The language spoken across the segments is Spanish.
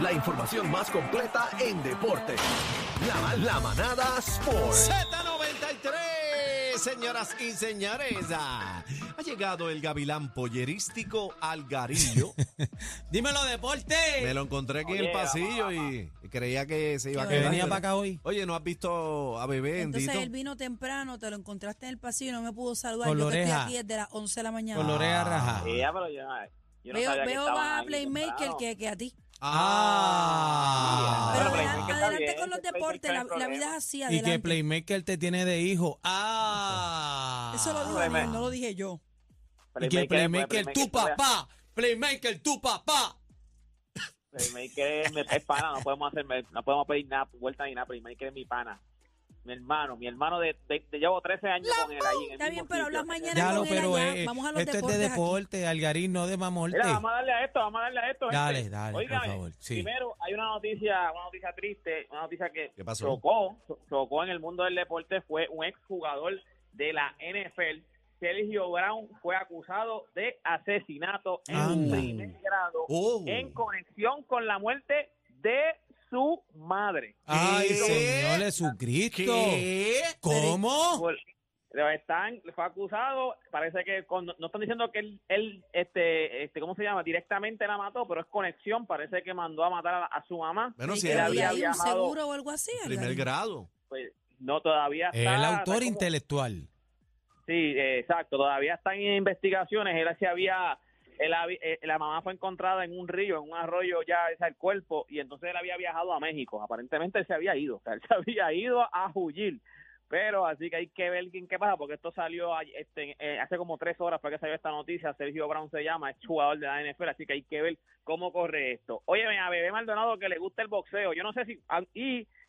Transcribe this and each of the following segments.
La información más completa en deporte. La, la manada Sport. Z93, señoras y señores. Ah, Ha llegado el gavilán pollerístico Algarillo. Dímelo, deporte. Me lo encontré aquí en el pasillo y y creía que se iba a Que quedar. venía para acá hoy. Oye, ¿no has visto a bebé Entonces bendito? él vino temprano, te lo encontraste en el pasillo y no me pudo saludar. Con Yo que estoy aquí desde las 11 de la mañana. Con la oreja rajada. Sí, ya, pero yo, yo no veo sabía que veo estaban más a ahí Playmaker temprano. que, que a ti. Ah. Pero Pero adela- Playmaker está adelante bien, con los deportes, la, hay vida es así, Y adelante. que Playmaker te tiene de hijo. Ah. Eso lo dijo Playmaker. no lo dije yo. Y que Playmaker, tu papá. Playmaker, tu papá. Playmaker es, mi- es pana, no podemos hacer, no podemos pedir nada, vuelta ni nada. Playmaker es mi pana. Mi hermano, mi hermano de, de, de- llevo 13 años con él ahí en el Está bien, pero hablas mañana Ya lo, con él pero allá. eh, Vamos a los esto es de deportes aquí. deporte, Algarín, no de mamorte. Mira, vamos a darle a esto, vamos a darle a esto. Dale, gente. dale, por Óigame, favor, sí. Primero, hay una noticia, una noticia triste, una noticia que ¿Qué pasó? chocó, cho- chocó en el mundo del deporte, fue un exjugador de la NFL, Sergio Brown, fue acusado de asesinato en Anda. primer grado Oh. en conexión con la muerte de su madre. Ay. Señor Jesucristo. ¿Qué? ¿Cómo? Por- lo están, fue acusado, parece que con- no están diciendo que él, él, este, este, ¿cómo se llama? Directamente la mató, pero es conexión, parece que mandó a matar a, a su mamá. Bueno, ¿Y si que él había había un viajado- seguro o algo así? primer Algarín? grado. Pues, no, todavía El está. autor está como- intelectual. Sí, eh, exacto, todavía están en investigaciones. Él se había, él eh, la mamá fue encontrada en un río, en un arroyo ya, ese el cuerpo, y entonces él había viajado a México. Aparentemente él se había ido, él se había ido a huir. Pero así que hay que ver quién qué pasa, porque esto salió este, eh, hace como tres horas fue que salió esta noticia. Sergio Brown se llama, es jugador de la NFL, así que hay que ver cómo corre esto. Oye, a Bebé Maldonado que le gusta el boxeo. Yo no sé si. ah,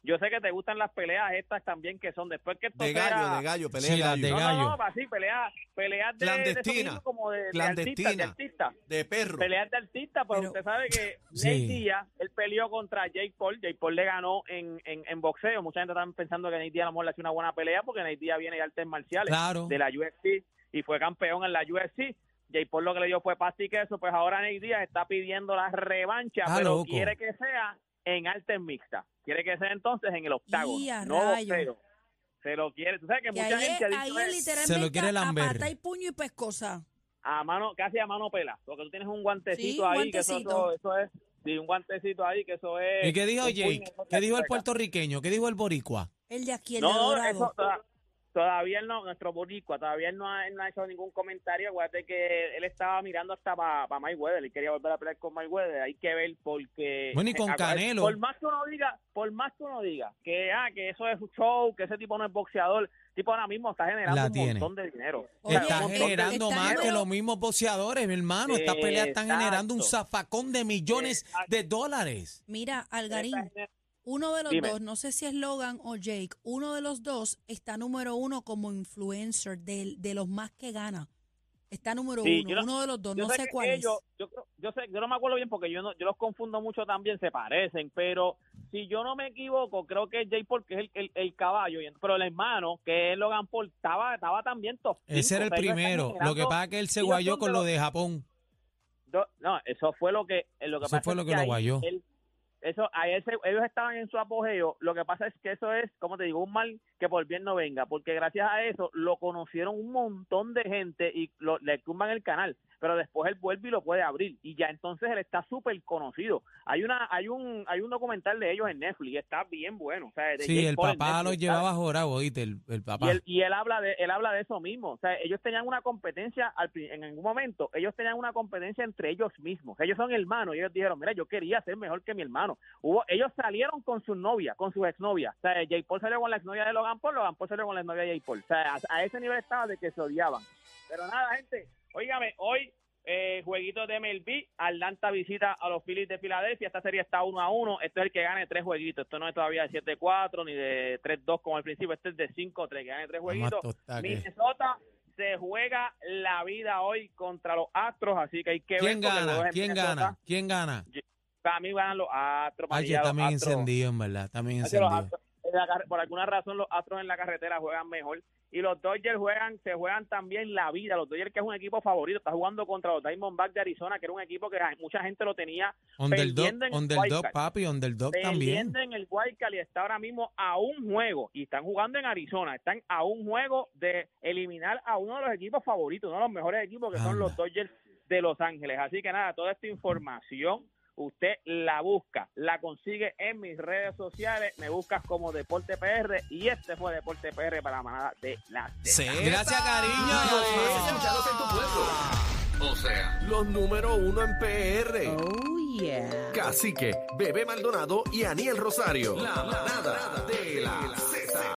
yo sé que te gustan las peleas estas también, que son después que esto De gallo, de gallo, pelea Sí, de gallo. de no, gallo. no, no, así, peleas peleas de, de, Clandestina. mismo como de, de Clandestina. artistas, de artistas. De perro. Peleas de artistas, pues Pero- usted sabe que Sí. Nate Díaz, él peleó contra Jake Paul, Jake Paul le ganó en, en, en boxeo, mucha gente está pensando que Nate Díaz a lo mejor le hace una buena pelea porque Nate Díaz viene de artes marciales Claro. de la UFC y fue campeón en la UFC. Jake Paul lo que le dio fue pasta y queso, pues ahora Nate Díaz está pidiendo la revancha, Ah, pero loco. quiere que sea en artes mixtas. Quiere que sea entonces en el octágono, a no boxeo. Se lo quiere. Tú sabes que, Que mucha ahí es, gente ha dicho ahí "Eh, es literalmente Se lo quiere a lamber. pata y puño y pescosa. a mano, casi a mano pela, porque tú tienes un guantecito Sí, un ahí, que eso, guantecito. eso, eso es, sí, un guantecito ahí, que eso es. ¿Y qué dijo Jake? ¿Qué dijo el puertorriqueño? ¿Qué dijo el boricua? El de aquí, el No, de no, dorado. eso todavía no, nuestro boricua, todavía él no ha, no ha hecho ningún comentario, acuérdate que él estaba mirando hasta para pa Mayweather, él quería volver a pelear con Mayweather, hay que ver porque... Bueno, y con Canelo. Por más que uno diga, por más que uno diga que, ah, que eso es un show, que ese tipo no es boxeador, tipo ahora mismo está generando un montón de dinero. Oye, está generando más que los mismos boxeadores, mi hermano. Estas peleas están Exacto. generando un zafacón de millones Exacto. de dólares. Mira, Algarín, uno de los Dime. dos, no sé si es Logan o Jake, uno de los dos está número uno como influencer de, de los más que gana. Está número Sí, uno, no- uno de los dos, yo no sé cuál ellos, es. Yo, creo- yo sé, yo no me acuerdo bien porque yo no, yo los confundo mucho también, se parecen, pero si yo no me equivoco, creo que es Jay Paul que es el, el, el caballo, pero el hermano, que es Logan Paul, estaba, estaba también top Ese era el primero. Lo que pasa es que él se guayó con lo los- de Japón. No, eso fue lo que, lo que Eso pasa fue lo que lo ahí guayó. él- eso, a ese, ellos estaban en su apogeo. Lo que pasa es que eso es, como te digo, un mal que por bien no venga, porque gracias a eso lo conocieron un montón de gente y lo, le tumban el canal. Pero después él vuelve y lo puede abrir y ya entonces él está súper conocido. Hay una, hay un, hay un documental de ellos en Netflix y está bien bueno. O sea, de Sí, Jake el Paul papá lo Netflix, llevaba está- jorado, oíste, el, el papá. y él, y él habla de él habla de eso mismo o sea ellos tenían una competencia al en algún momento ellos tenían una competencia entre ellos mismos ellos son hermanos y ellos dijeron mira yo quería ser mejor que mi hermano hubo ellos salieron con sus novias con sus exnovias o sea Jake Paul salió con la exnovia de Logan Paul Logan Paul salió con la exnovia de Jake Paul o sea a, a ese nivel estaba de que se odiaban pero nada gente óigame hoy eh, jueguitos de MLB. Atlanta visita a los Phillies de Filadelfia. Esta serie está 1 a 1. Esto es el que gane tres jueguitos. Esto no es todavía de 7-4 ni de 3-2 como al principio. Este es de 5-3, que gane tres jueguitos. Minnesota se juega la vida hoy contra los Astros, así que hay que ¿Quién ver. el juego gana? ¿Quién Minnesota. gana? ¿Quién gana? Para mí ganan los Astros. Ay, también encendido, en verdad. También encendido. La por alguna razón los Astros en la carretera juegan mejor. Y los Dodgers juegan se juegan también la vida. Los Dodgers que es un equipo favorito está jugando contra los Diamondbacks de Arizona que era un equipo que mucha gente lo tenía perdiendo en el papi, underdog también. en el y está ahora mismo a un juego. Y están jugando en Arizona están a un juego de eliminar a uno de los equipos favoritos uno de los mejores equipos que son los Dodgers de Los Ángeles. Así que nada toda esta información usted la busca, la consigue en mis redes sociales, me buscas como Deporte PR y este fue Deporte PR para la manada de la Z. Gracias, cariño. O sea, los número uno en PR. Oh, yeah. Cacique, Bebé Maldonado y Aniel Rosario. La manada